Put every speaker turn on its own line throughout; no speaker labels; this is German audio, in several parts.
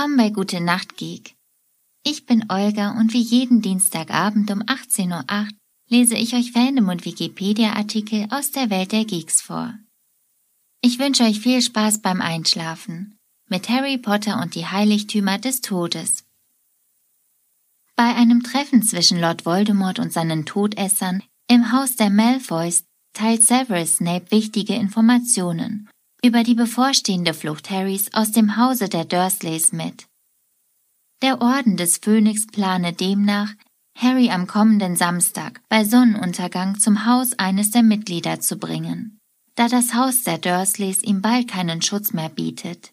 Willkommen bei Gute Nacht Geek. Ich bin Olga und wie jeden Dienstagabend um 18.08 Uhr lese ich euch Fandom und Wikipedia-Artikel aus der Welt der Geeks vor. Ich wünsche euch viel Spaß beim Einschlafen mit Harry Potter und die Heiligtümer des Todes. Bei einem Treffen zwischen Lord Voldemort und seinen Todessern im Haus der Malfoys teilt Severus Snape wichtige Informationen über die bevorstehende Flucht Harrys aus dem Hause der Dursleys mit. Der Orden des Phönix plane demnach, Harry am kommenden Samstag bei Sonnenuntergang zum Haus eines der Mitglieder zu bringen, da das Haus der Dursleys ihm bald keinen Schutz mehr bietet.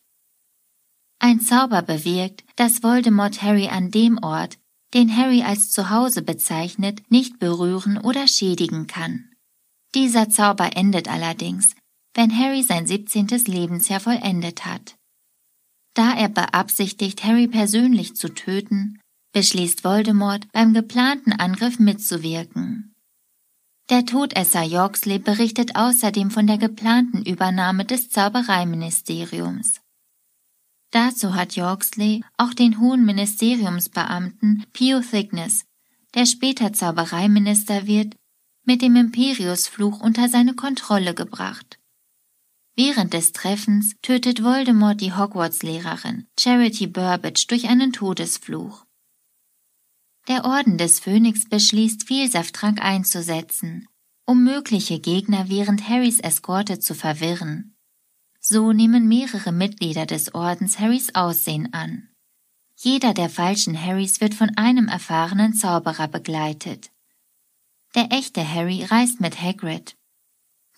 Ein Zauber bewirkt, dass Voldemort Harry an dem Ort, den Harry als Zuhause bezeichnet, nicht berühren oder schädigen kann. Dieser Zauber endet allerdings, wenn Harry sein 17. Lebensjahr vollendet hat. Da er beabsichtigt, Harry persönlich zu töten, beschließt Voldemort, beim geplanten Angriff mitzuwirken. Der Todesser Yorksley berichtet außerdem von der geplanten Übernahme des Zaubereiministeriums. Dazu hat Yorksley auch den hohen Ministeriumsbeamten Pio Thickness, der später Zaubereiminister wird, mit dem Imperiusfluch unter seine Kontrolle gebracht. Während des Treffens tötet Voldemort die Hogwarts-Lehrerin Charity Burbage durch einen Todesfluch. Der Orden des Phönix beschließt, Vielsafttrank einzusetzen, um mögliche Gegner während Harrys Eskorte zu verwirren. So nehmen mehrere Mitglieder des Ordens Harrys Aussehen an. Jeder der falschen Harrys wird von einem erfahrenen Zauberer begleitet. Der echte Harry reist mit Hagrid.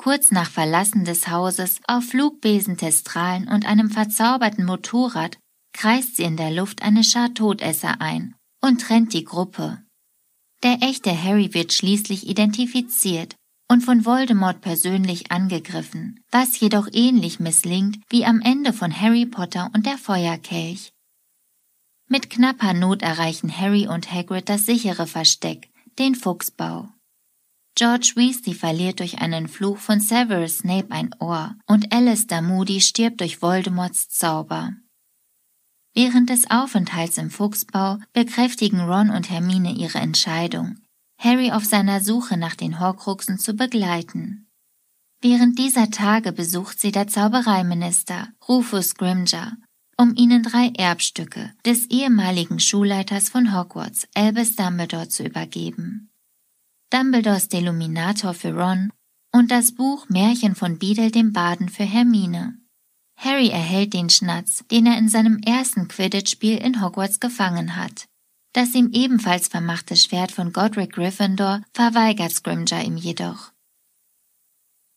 Kurz nach Verlassen des Hauses auf Flugbesentestralen und einem verzauberten Motorrad kreist sie in der Luft eine Schar Todesser ein und trennt die Gruppe. Der echte Harry wird schließlich identifiziert und von Voldemort persönlich angegriffen, was jedoch ähnlich misslingt wie am Ende von Harry Potter und der Feuerkelch. Mit knapper Not erreichen Harry und Hagrid das sichere Versteck, den Fuchsbau. George Weasley verliert durch einen Fluch von Severus Snape ein Ohr und Alistair Moody stirbt durch Voldemorts Zauber. Während des Aufenthalts im Fuchsbau bekräftigen Ron und Hermine ihre Entscheidung, Harry auf seiner Suche nach den Horcruxen zu begleiten. Während dieser Tage besucht sie der Zaubereiminister Rufus Grimger, um ihnen drei Erbstücke des ehemaligen Schulleiters von Hogwarts, Albus Dumbledore, zu übergeben. Dumbledores Deluminator für Ron und das Buch Märchen von Beadle dem Baden für Hermine. Harry erhält den Schnatz, den er in seinem ersten Quidditch-Spiel in Hogwarts gefangen hat. Das ihm ebenfalls vermachte Schwert von Godric Gryffindor verweigert Scrimger ihm jedoch.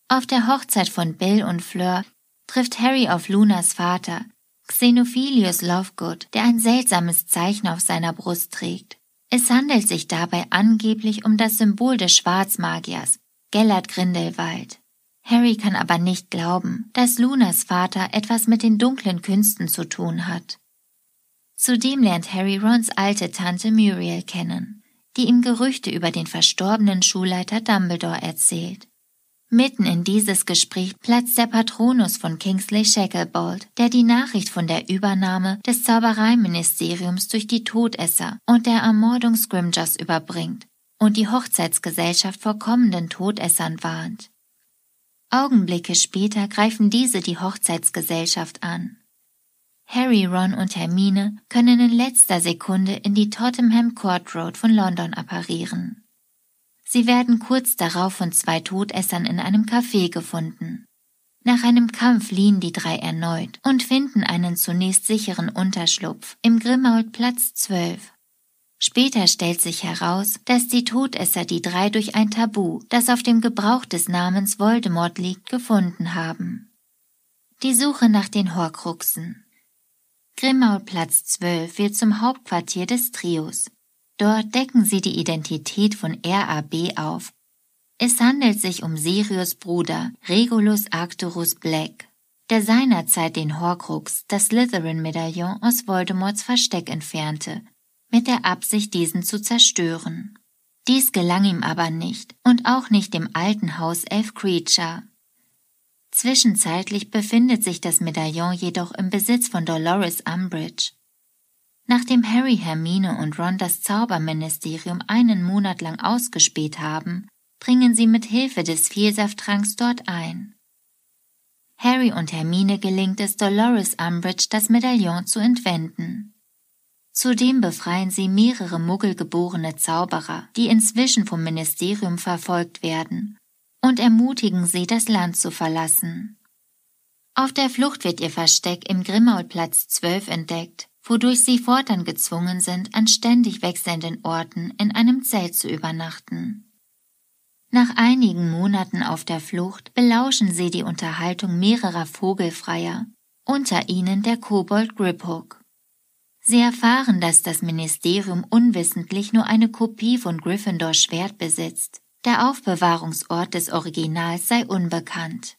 Auf der Hochzeit von Bill und Fleur trifft Harry auf Lunas Vater, Xenophilius Lovegood, der ein seltsames Zeichen auf seiner Brust trägt. Es handelt sich dabei angeblich um das Symbol des Schwarzmagiers, Gellert Grindelwald. Harry kann aber nicht glauben, dass Lunas Vater etwas mit den dunklen Künsten zu tun hat. Zudem lernt Harry Rons alte Tante Muriel kennen, die ihm Gerüchte über den verstorbenen Schulleiter Dumbledore erzählt. Mitten in dieses Gespräch platzt der Patronus von Kingsley Shacklebolt, der die Nachricht von der Übernahme des Zaubereiministeriums durch die Todesser und der Ermordung Scrimgers überbringt und die Hochzeitsgesellschaft vor kommenden Todessern warnt. Augenblicke später greifen diese die Hochzeitsgesellschaft an. Harry, Ron und Hermine können in letzter Sekunde in die Tottenham Court Road von London apparieren. Sie werden kurz darauf von zwei Todessern in einem Café gefunden. Nach einem Kampf fliehen die drei erneut und finden einen zunächst sicheren Unterschlupf im Grimmauld Platz 12. Später stellt sich heraus, dass die Todesser die drei durch ein Tabu, das auf dem Gebrauch des Namens Voldemort liegt, gefunden haben. Die Suche nach den Horcruxen Grimmauld-Platz 12 wird zum Hauptquartier des Trios. Dort decken sie die Identität von RAB auf. Es handelt sich um Sirius Bruder, Regulus Arcturus Black, der seinerzeit den Horcrux, das Slytherin-Medaillon aus Voldemorts Versteck entfernte, mit der Absicht, diesen zu zerstören. Dies gelang ihm aber nicht und auch nicht dem alten Haus Elf Creature. Zwischenzeitlich befindet sich das Medaillon jedoch im Besitz von Dolores Umbridge. Nachdem Harry, Hermine und Ron das Zauberministerium einen Monat lang ausgespäht haben, dringen sie mit Hilfe des Vielsafttranks dort ein. Harry und Hermine gelingt es Dolores Umbridge, das Medaillon zu entwenden. Zudem befreien sie mehrere muggelgeborene Zauberer, die inzwischen vom Ministerium verfolgt werden, und ermutigen sie, das Land zu verlassen. Auf der Flucht wird ihr Versteck im Grimmaulplatz 12 entdeckt, wodurch sie fortan gezwungen sind, an ständig wechselnden Orten in einem Zelt zu übernachten. Nach einigen Monaten auf der Flucht belauschen sie die Unterhaltung mehrerer Vogelfreier, unter ihnen der Kobold Griphook. Sie erfahren, dass das Ministerium unwissentlich nur eine Kopie von Gryffindors Schwert besitzt. Der Aufbewahrungsort des Originals sei unbekannt.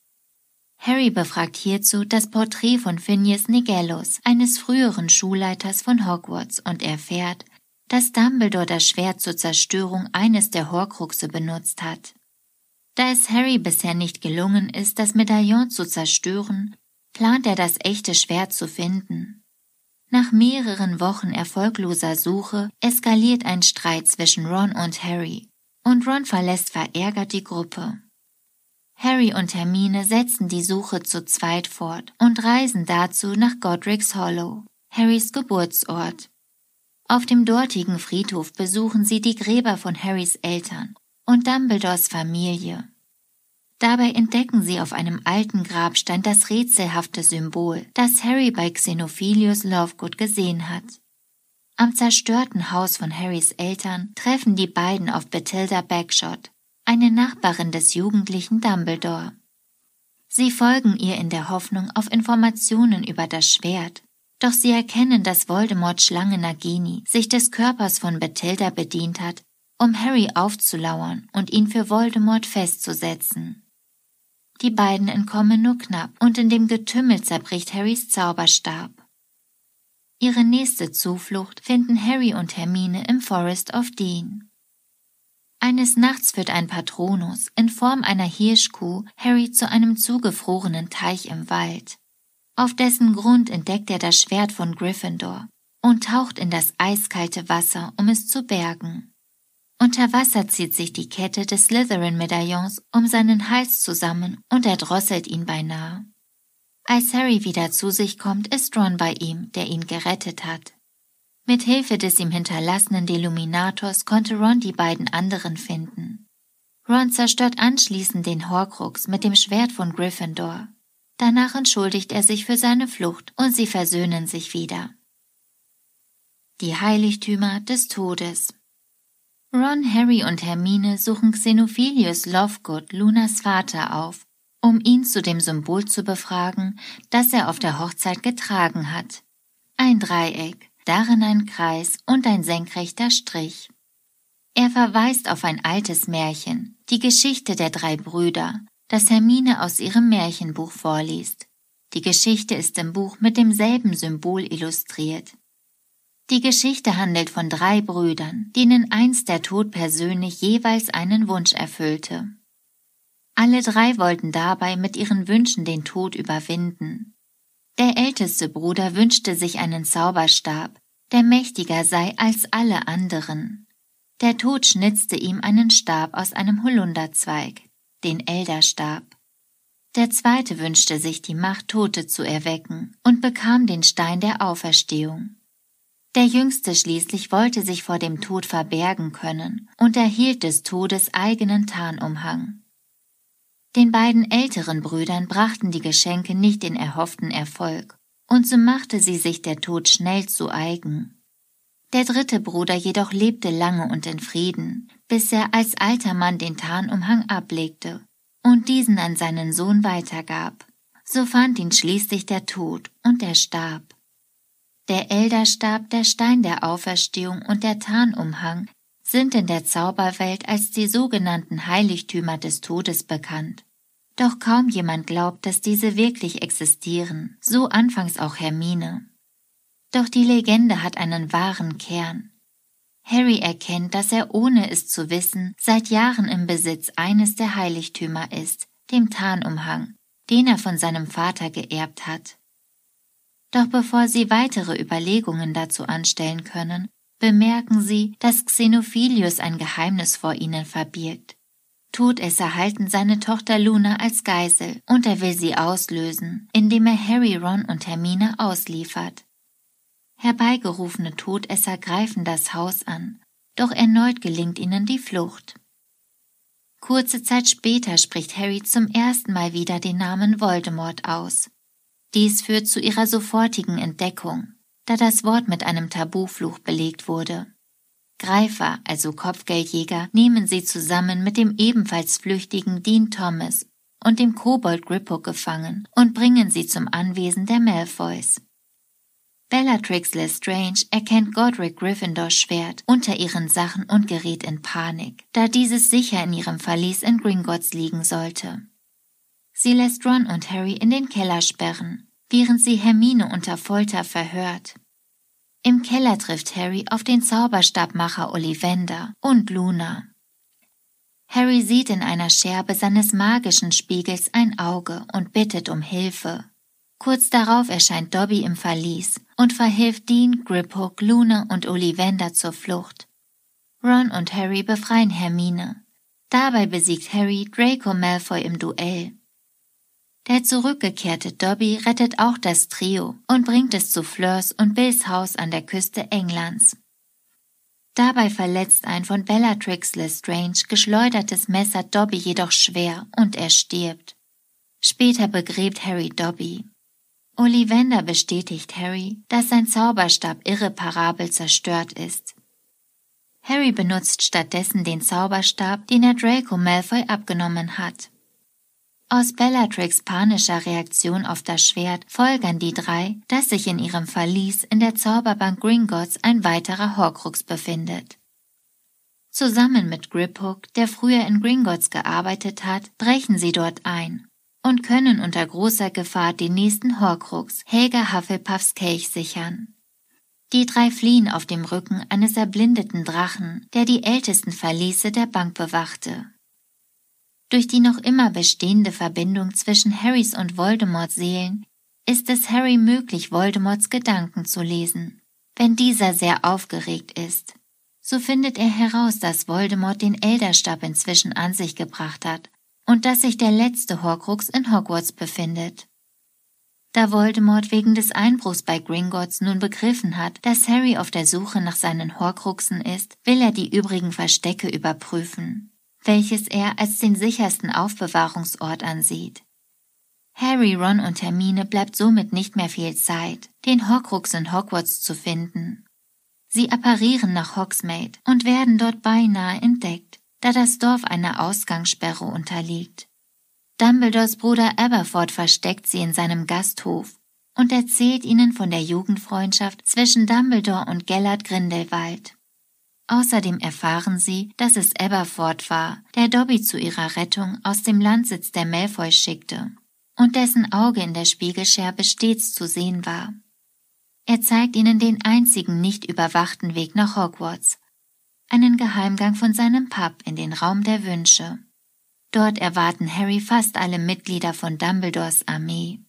Harry befragt hierzu das Porträt von Phineas Nigellus, eines früheren Schulleiters von Hogwarts, und erfährt, dass Dumbledore das Schwert zur Zerstörung eines der Horcruxe benutzt hat. Da es Harry bisher nicht gelungen ist, das Medaillon zu zerstören, plant er das echte Schwert zu finden. Nach mehreren Wochen erfolgloser Suche eskaliert ein Streit zwischen Ron und Harry, und Ron verlässt verärgert die Gruppe. Harry und Hermine setzen die Suche zu zweit fort und reisen dazu nach Godric's Hollow, Harrys Geburtsort. Auf dem dortigen Friedhof besuchen sie die Gräber von Harrys Eltern und Dumbledores Familie. Dabei entdecken sie auf einem alten Grabstein das rätselhafte Symbol, das Harry bei Xenophilius Lovegood gesehen hat. Am zerstörten Haus von Harrys Eltern treffen die beiden auf Bathilda Bagshot, eine Nachbarin des jugendlichen Dumbledore. Sie folgen ihr in der Hoffnung auf Informationen über das Schwert, doch sie erkennen, dass Voldemort Schlange Nagini sich des Körpers von Bathilda bedient hat, um Harry aufzulauern und ihn für Voldemort festzusetzen. Die beiden entkommen nur knapp und in dem Getümmel zerbricht Harrys Zauberstab. Ihre nächste Zuflucht finden Harry und Hermine im Forest of Dean. Eines Nachts führt ein Patronus in Form einer Hirschkuh Harry zu einem zugefrorenen Teich im Wald. Auf dessen Grund entdeckt er das Schwert von Gryffindor und taucht in das eiskalte Wasser, um es zu bergen. Unter Wasser zieht sich die Kette des Slytherin-Medaillons um seinen Hals zusammen und erdrosselt ihn beinahe. Als Harry wieder zu sich kommt, ist Ron bei ihm, der ihn gerettet hat. Mit Hilfe des ihm hinterlassenen Deluminators konnte Ron die beiden anderen finden. Ron zerstört anschließend den Horcrux mit dem Schwert von Gryffindor. Danach entschuldigt er sich für seine Flucht und sie versöhnen sich wieder. Die Heiligtümer des Todes Ron, Harry und Hermine suchen Xenophilius Lovegood, Lunas Vater, auf, um ihn zu dem Symbol zu befragen, das er auf der Hochzeit getragen hat. Ein Dreieck, darin ein Kreis und ein senkrechter Strich. Er verweist auf ein altes Märchen, die Geschichte der drei Brüder, das Hermine aus ihrem Märchenbuch vorliest. Die Geschichte ist im Buch mit demselben Symbol illustriert. Die Geschichte handelt von drei Brüdern, denen einst der Tod persönlich jeweils einen Wunsch erfüllte. Alle drei wollten dabei mit ihren Wünschen den Tod überwinden. Der älteste Bruder wünschte sich einen Zauberstab, der mächtiger sei als alle anderen. Der Tod schnitzte ihm einen Stab aus einem Holunderzweig, den Elderstab. Der zweite wünschte sich die Macht, Tote zu erwecken und bekam den Stein der Auferstehung. Der jüngste schließlich wollte sich vor dem Tod verbergen können und erhielt des Todes eigenen Tarnumhang. Den beiden älteren Brüdern brachten die Geschenke nicht den erhofften Erfolg, und so machte sie sich der Tod schnell zu eigen. Der dritte Bruder jedoch lebte lange und in Frieden, bis er als alter Mann den Tarnumhang ablegte und diesen an seinen Sohn weitergab. So fand ihn schließlich der Tod und er starb. Der Elderstab, der Stein der Auferstehung und der Tarnumhang sind in der Zauberwelt als die sogenannten Heiligtümer des Todes bekannt. Doch kaum jemand glaubt, dass diese wirklich existieren, so anfangs auch Hermine. Doch die Legende hat einen wahren Kern. Harry erkennt, dass er ohne es zu wissen seit Jahren im Besitz eines der Heiligtümer ist, dem Tarnumhang, den er von seinem Vater geerbt hat. Doch bevor sie weitere Überlegungen dazu anstellen können, bemerken sie, dass Xenophilius ein Geheimnis vor ihnen verbirgt. Todesser halten seine Tochter Luna als Geisel und er will sie auslösen, indem er Harry, Ron und Hermine ausliefert. Herbeigerufene Todesser greifen das Haus an, doch erneut gelingt ihnen die Flucht. Kurze Zeit später spricht Harry zum ersten Mal wieder den Namen Voldemort aus. Dies führt zu ihrer sofortigen Entdeckung, da das Wort mit einem Tabufluch belegt wurde. Greifer, also Kopfgeldjäger, nehmen sie zusammen mit dem ebenfalls flüchtigen Dean Thomas und dem Kobold Griphook gefangen und bringen sie zum Anwesen der Malfoys. Bellatrix Lestrange erkennt Godric Gryffindors Schwert unter ihren Sachen und gerät in Panik, da dieses sicher in ihrem Verlies in Gringotts liegen sollte. Sie lässt Ron und Harry in den Keller sperren, während sie Hermine unter Folter verhört. Im Keller trifft Harry auf den Zauberstabmacher Ollivander und Luna. Harry sieht in einer Scherbe seines magischen Spiegels ein Auge und bittet um Hilfe. Kurz darauf erscheint Dobby im Verlies und verhilft Dean, Griphook, Luna und Ollivander zur Flucht. Ron und Harry befreien Hermine. Dabei besiegt Harry Draco Malfoy im Duell. Der zurückgekehrte Dobby rettet auch das Trio und bringt es zu Fleurs und Bills Haus an der Küste Englands. Dabei verletzt ein von Bellatrix Lestrange geschleudertes Messer Dobby jedoch schwer und er stirbt. Später begräbt Harry Dobby. Ollivander bestätigt Harry, dass sein Zauberstab irreparabel zerstört ist. Harry benutzt stattdessen den Zauberstab, den er Draco Malfoy abgenommen hat. Aus Bellatrix panischer Reaktion auf das Schwert folgern die drei, dass sich in ihrem Verlies in der Zauberbank Gringotts ein weiterer Horcrux befindet. Zusammen mit Griphook, der früher in Gringotts gearbeitet hat, brechen sie dort ein und können unter großer Gefahr den nächsten Horcrux, Helga Hufflepuffs Kelch, sichern. Die drei fliehen auf dem Rücken eines erblindeten Drachen, der die ältesten Verliese der Bank bewachte. Durch die noch immer bestehende Verbindung zwischen Harrys und Voldemorts Seelen ist es Harry möglich, Voldemorts Gedanken zu lesen. Wenn dieser sehr aufgeregt ist, so findet er heraus, dass Voldemort den Elderstab inzwischen an sich gebracht hat und dass sich der letzte Horcrux in Hogwarts befindet. Da Voldemort wegen des Einbruchs bei Gringotts nun begriffen hat, dass Harry auf der Suche nach seinen Horcruxen ist, will er die übrigen Verstecke überprüfen welches er als den sichersten Aufbewahrungsort ansieht. Harry, Ron und Hermine bleibt somit nicht mehr viel Zeit, den Horcrux in Hogwarts zu finden. Sie apparieren nach Hogsmeade und werden dort beinahe entdeckt, da das Dorf einer Ausgangssperre unterliegt. Dumbledores Bruder Aberford versteckt sie in seinem Gasthof und erzählt ihnen von der Jugendfreundschaft zwischen Dumbledore und Gellert Grindelwald. Außerdem erfahren sie, dass es Aberford war, der Dobby zu ihrer Rettung aus dem Landsitz der Malfoy schickte und dessen Auge in der Spiegelscherbe stets zu sehen war. Er zeigt ihnen den einzigen nicht überwachten Weg nach Hogwarts, einen Geheimgang von seinem Pub in den Raum der Wünsche. Dort erwarten Harry fast alle Mitglieder von Dumbledores Armee.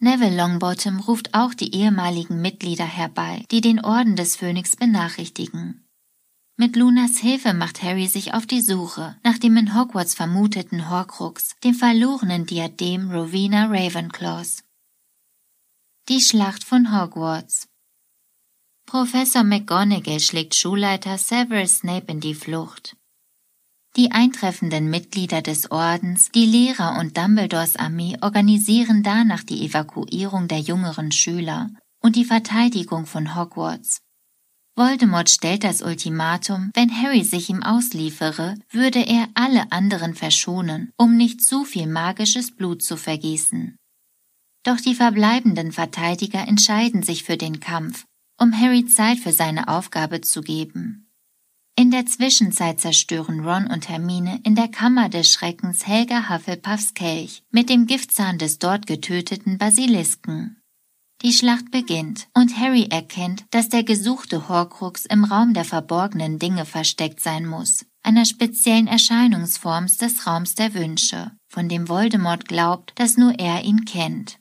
Neville Longbottom ruft auch die ehemaligen Mitglieder herbei, die den Orden des Phönix benachrichtigen. Mit Lunas Hilfe macht Harry sich auf die Suche nach dem in Hogwarts vermuteten Horcrux, dem verlorenen Diadem Rowena Ravenclaws. Die Schlacht von Hogwarts Professor McGonagall schlägt Schulleiter Severus Snape in die Flucht. Die eintreffenden Mitglieder des Ordens, die Lehrer und Dumbledores Armee organisieren danach die Evakuierung der jüngeren Schüler und die Verteidigung von Hogwarts. Voldemort stellt das Ultimatum, wenn Harry sich ihm ausliefere, würde er alle anderen verschonen, um nicht zu viel magisches Blut zu vergießen. Doch die verbleibenden Verteidiger entscheiden sich für den Kampf, um Harry Zeit für seine Aufgabe zu geben. In der Zwischenzeit zerstören Ron und Hermine in der Kammer des Schreckens Helga Hufflepuffs Kelch mit dem Giftzahn des dort getöteten Basilisken. Die Schlacht beginnt und Harry erkennt, dass der gesuchte Horcrux im Raum der verborgenen Dinge versteckt sein muss, einer speziellen Erscheinungsform des Raums der Wünsche, von dem Voldemort glaubt, dass nur er ihn kennt.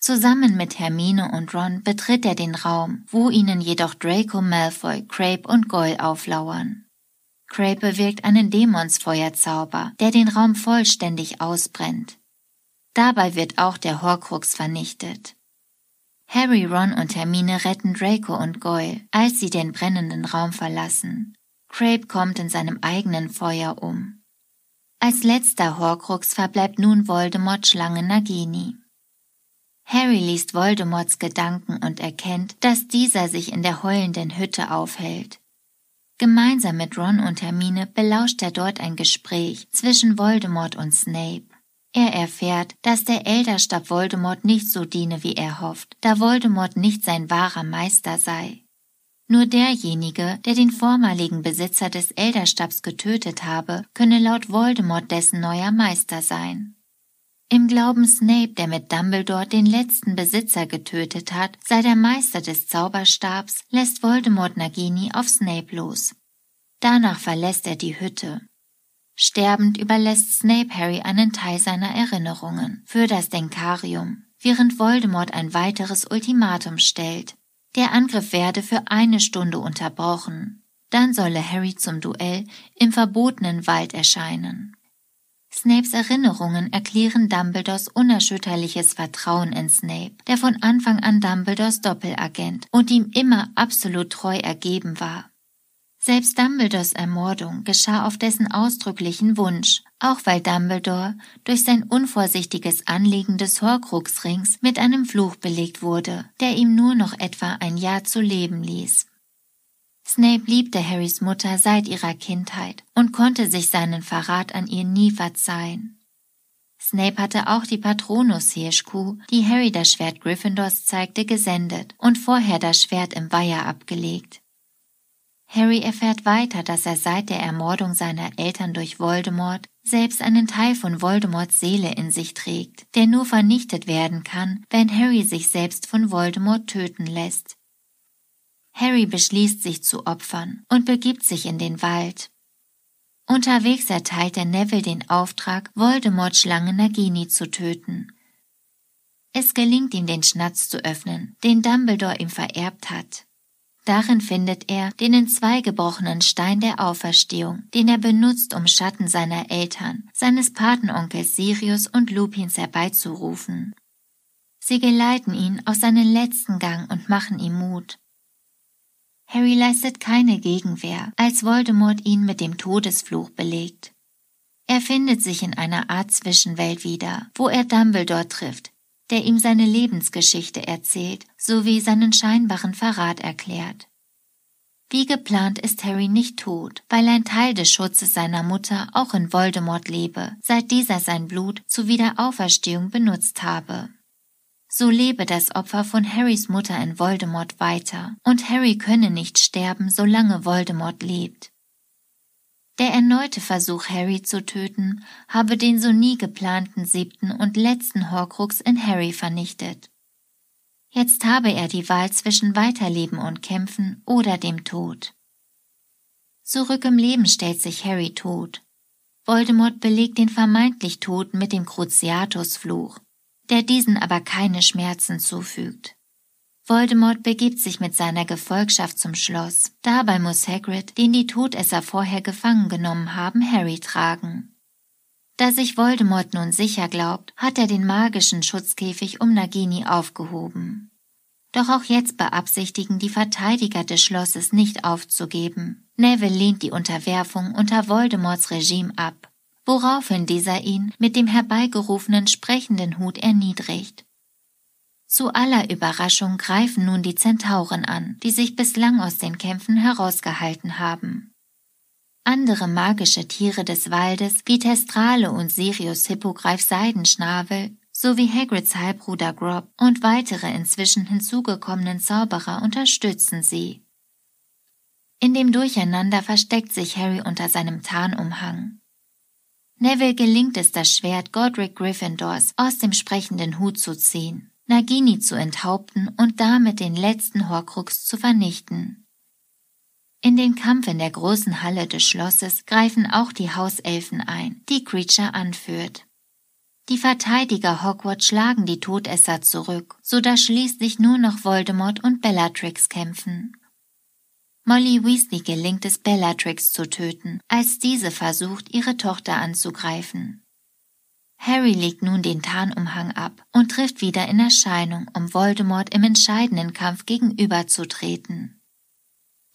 Zusammen mit Hermine und Ron betritt er den Raum, wo ihnen jedoch Draco Malfoy, Crape und Goyle auflauern. Crape bewirkt einen Dämonsfeuerzauber, der den Raum vollständig ausbrennt. Dabei wird auch der Horcrux vernichtet. Harry, Ron und Hermine retten Draco und Goyle, als sie den brennenden Raum verlassen. Crape kommt in seinem eigenen Feuer um. Als letzter Horcrux verbleibt nun Voldemort Schlange Nagini. Harry liest Voldemorts Gedanken und erkennt, dass dieser sich in der heulenden Hütte aufhält. Gemeinsam mit Ron und Hermine belauscht er dort ein Gespräch zwischen Voldemort und Snape. Er erfährt, dass der Elderstab Voldemort nicht so diene, wie er hofft, da Voldemort nicht sein wahrer Meister sei. Nur derjenige, der den vormaligen Besitzer des Elderstabs getötet habe, könne laut Voldemort dessen neuer Meister sein. Im Glauben Snape, der mit Dumbledore den letzten Besitzer getötet hat, sei der Meister des Zauberstabs, lässt Voldemort Nagini auf Snape los. Danach verlässt er die Hütte. Sterbend überlässt Snape Harry einen Teil seiner Erinnerungen für das Denkarium, während Voldemort ein weiteres Ultimatum stellt. Der Angriff werde für eine Stunde unterbrochen. Dann solle Harry zum Duell im verbotenen Wald erscheinen. Snapes Erinnerungen erklären Dumbledores unerschütterliches Vertrauen in Snape, der von Anfang an Dumbledores Doppelagent und ihm immer absolut treu ergeben war. Selbst Dumbledores Ermordung geschah auf dessen ausdrücklichen Wunsch, auch weil Dumbledore durch sein unvorsichtiges Anlegen des Horcruxrings mit einem Fluch belegt wurde, der ihm nur noch etwa ein Jahr zu leben ließ. Snape liebte Harrys Mutter seit ihrer Kindheit und konnte sich seinen Verrat an ihr nie verzeihen. Snape hatte auch die Patronus-Hirschkuh, die Harry das Schwert Gryffindors zeigte, gesendet und vorher das Schwert im Weiher abgelegt. Harry erfährt weiter, dass er seit der Ermordung seiner Eltern durch Voldemort selbst einen Teil von Voldemorts Seele in sich trägt, der nur vernichtet werden kann, wenn Harry sich selbst von Voldemort töten lässt. Harry beschließt sich zu opfern und begibt sich in den Wald. Unterwegs erteilt er Neville den Auftrag, Voldemort Schlange Nagini zu töten. Es gelingt ihm, den Schnatz zu öffnen, den Dumbledore ihm vererbt hat. Darin findet er den in zwei gebrochenen Stein der Auferstehung, den er benutzt, um Schatten seiner Eltern, seines Patenonkels Sirius und Lupins herbeizurufen. Sie geleiten ihn auf seinen letzten Gang und machen ihm Mut. Harry leistet keine Gegenwehr, als Voldemort ihn mit dem Todesfluch belegt. Er findet sich in einer Art Zwischenwelt wieder, wo er Dumbledore trifft, der ihm seine Lebensgeschichte erzählt sowie seinen scheinbaren Verrat erklärt. Wie geplant ist Harry nicht tot, weil ein Teil des Schutzes seiner Mutter auch in Voldemort lebe, seit dieser sein Blut zur Wiederauferstehung benutzt habe. So lebe das Opfer von Harrys Mutter in Voldemort weiter, und Harry könne nicht sterben, solange Voldemort lebt. Der erneute Versuch, Harry zu töten, habe den so nie geplanten siebten und letzten Horcrux in Harry vernichtet. Jetzt habe er die Wahl zwischen Weiterleben und Kämpfen oder dem Tod. Zurück im Leben stellt sich Harry tot. Voldemort belegt den vermeintlich Toten mit dem Cruciatus-Fluch, der diesen aber keine Schmerzen zufügt. Voldemort begibt sich mit seiner Gefolgschaft zum Schloss. Dabei muss Hagrid, den die Todesser vorher gefangen genommen haben, Harry tragen. Da sich Voldemort nun sicher glaubt, hat er den magischen Schutzkäfig um Nagini aufgehoben. Doch auch jetzt beabsichtigen die Verteidiger des Schlosses nicht aufzugeben. Neville lehnt die Unterwerfung unter Voldemorts Regime ab, woraufhin dieser ihn mit dem herbeigerufenen sprechenden Hut erniedrigt. Zu aller Überraschung greifen nun die Zentauren an, die sich bislang aus den Kämpfen herausgehalten haben. Andere magische Tiere des Waldes wie Testrale und Sirius Hippogreif Seidenschnabel sowie Hagrids Halbbruder Grob und weitere inzwischen hinzugekommenen Zauberer unterstützen sie. In dem Durcheinander versteckt sich Harry unter seinem Tarnumhang. Neville gelingt es, das Schwert Godric Gryffindors aus dem sprechenden Hut zu ziehen. Nagini zu enthaupten und damit den letzten Horcrux zu vernichten. In den Kampf in der großen Halle des Schlosses greifen auch die Hauselfen ein, die Creature anführt. Die Verteidiger Hogwarts schlagen die Todesser zurück, so dass schließlich nur noch Voldemort und Bellatrix kämpfen. Molly Weasley gelingt es, Bellatrix zu töten, als diese versucht, ihre Tochter anzugreifen. Harry legt nun den Tarnumhang ab und trifft wieder in Erscheinung, um Voldemort im entscheidenden Kampf gegenüberzutreten.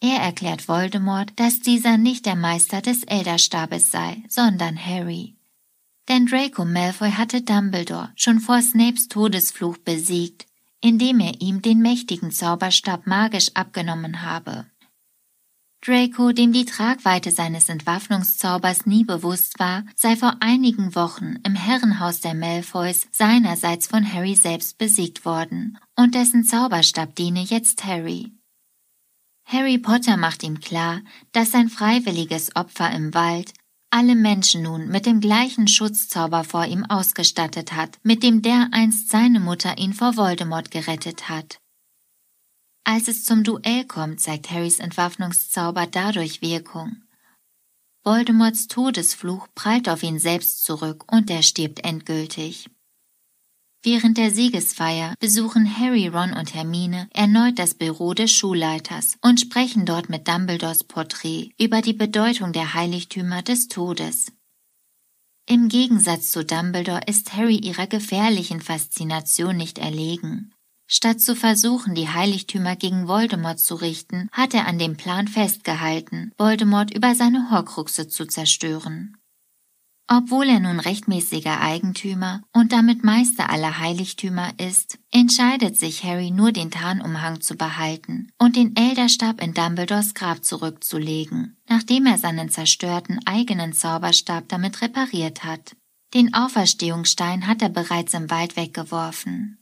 Er erklärt Voldemort, dass dieser nicht der Meister des Elderstabes sei, sondern Harry. Denn Draco Malfoy hatte Dumbledore schon vor Snapes Todesfluch besiegt, indem er ihm den mächtigen Zauberstab magisch abgenommen habe. Draco, dem die Tragweite seines Entwaffnungszaubers nie bewusst war, sei vor einigen Wochen im Herrenhaus der Malfoys seinerseits von Harry selbst besiegt worden, und dessen Zauberstab diene jetzt Harry. Harry Potter macht ihm klar, dass sein freiwilliges Opfer im Wald alle Menschen nun mit dem gleichen Schutzzauber vor ihm ausgestattet hat, mit dem dereinst seine Mutter ihn vor Voldemort gerettet hat. Als es zum Duell kommt, zeigt Harrys Entwaffnungszauber dadurch Wirkung. Voldemorts Todesfluch prallt auf ihn selbst zurück und er stirbt endgültig. Während der Siegesfeier besuchen Harry, Ron und Hermine erneut das Büro des Schulleiters und sprechen dort mit Dumbledores Porträt über die Bedeutung der Heiligtümer des Todes. Im Gegensatz zu Dumbledore ist Harry ihrer gefährlichen Faszination nicht erlegen. Statt zu versuchen, die Heiligtümer gegen Voldemort zu richten, hat er an dem Plan festgehalten, Voldemort über seine Horcruxe zu zerstören. Obwohl er nun rechtmäßiger Eigentümer und damit Meister aller Heiligtümer ist, entscheidet sich Harry nur den Tarnumhang zu behalten und den Elderstab in Dumbledores Grab zurückzulegen, nachdem er seinen zerstörten eigenen Zauberstab damit repariert hat. Den Auferstehungsstein hat er bereits im Wald weggeworfen.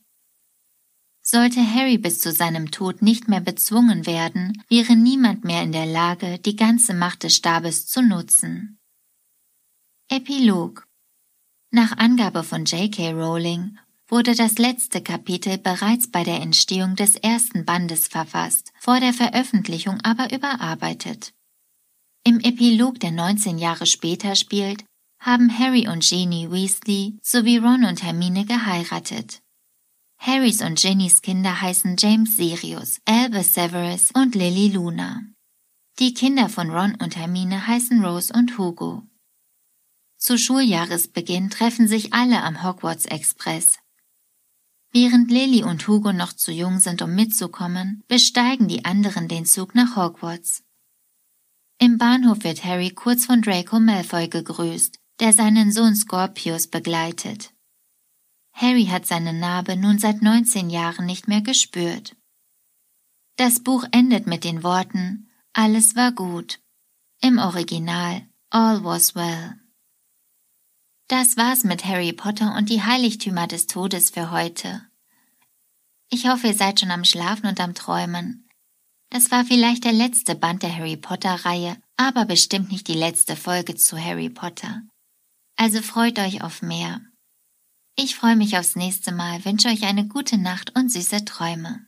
Sollte Harry bis zu seinem Tod nicht mehr bezwungen werden, wäre niemand mehr in der Lage, die ganze Macht des Stabes zu nutzen. Epilog Nach Angabe von J.K. Rowling wurde das letzte Kapitel bereits bei der Entstehung des ersten Bandes verfasst, vor der Veröffentlichung aber überarbeitet. Im Epilog, der 19 Jahre später spielt, haben Harry und Ginny Weasley sowie Ron und Hermine geheiratet. Harrys und Ginnys Kinder heißen James Sirius, Albus Severus und Lily Luna. Die Kinder von Ron und Hermine heißen Rose und Hugo. Zu Schuljahresbeginn treffen sich alle am Hogwarts Express. Während Lily und Hugo noch zu jung sind, um mitzukommen, besteigen die anderen den Zug nach Hogwarts. Im Bahnhof wird Harry kurz von Draco Malfoy gegrüßt, der seinen Sohn Scorpius begleitet. Harry hat seine Narbe nun seit 19 Jahren nicht mehr gespürt. Das Buch endet mit den Worten Alles war gut. Im Original All was well. Das war's mit Harry Potter und die Heiligtümer des Todes für heute. Ich hoffe, ihr seid schon am Schlafen und am Träumen. Das war vielleicht der letzte Band der Harry Potter Reihe, aber bestimmt nicht die letzte Folge zu Harry Potter. Also freut euch auf mehr. Ich freue mich aufs nächste Mal, wünsche euch eine gute Nacht und süße Träume.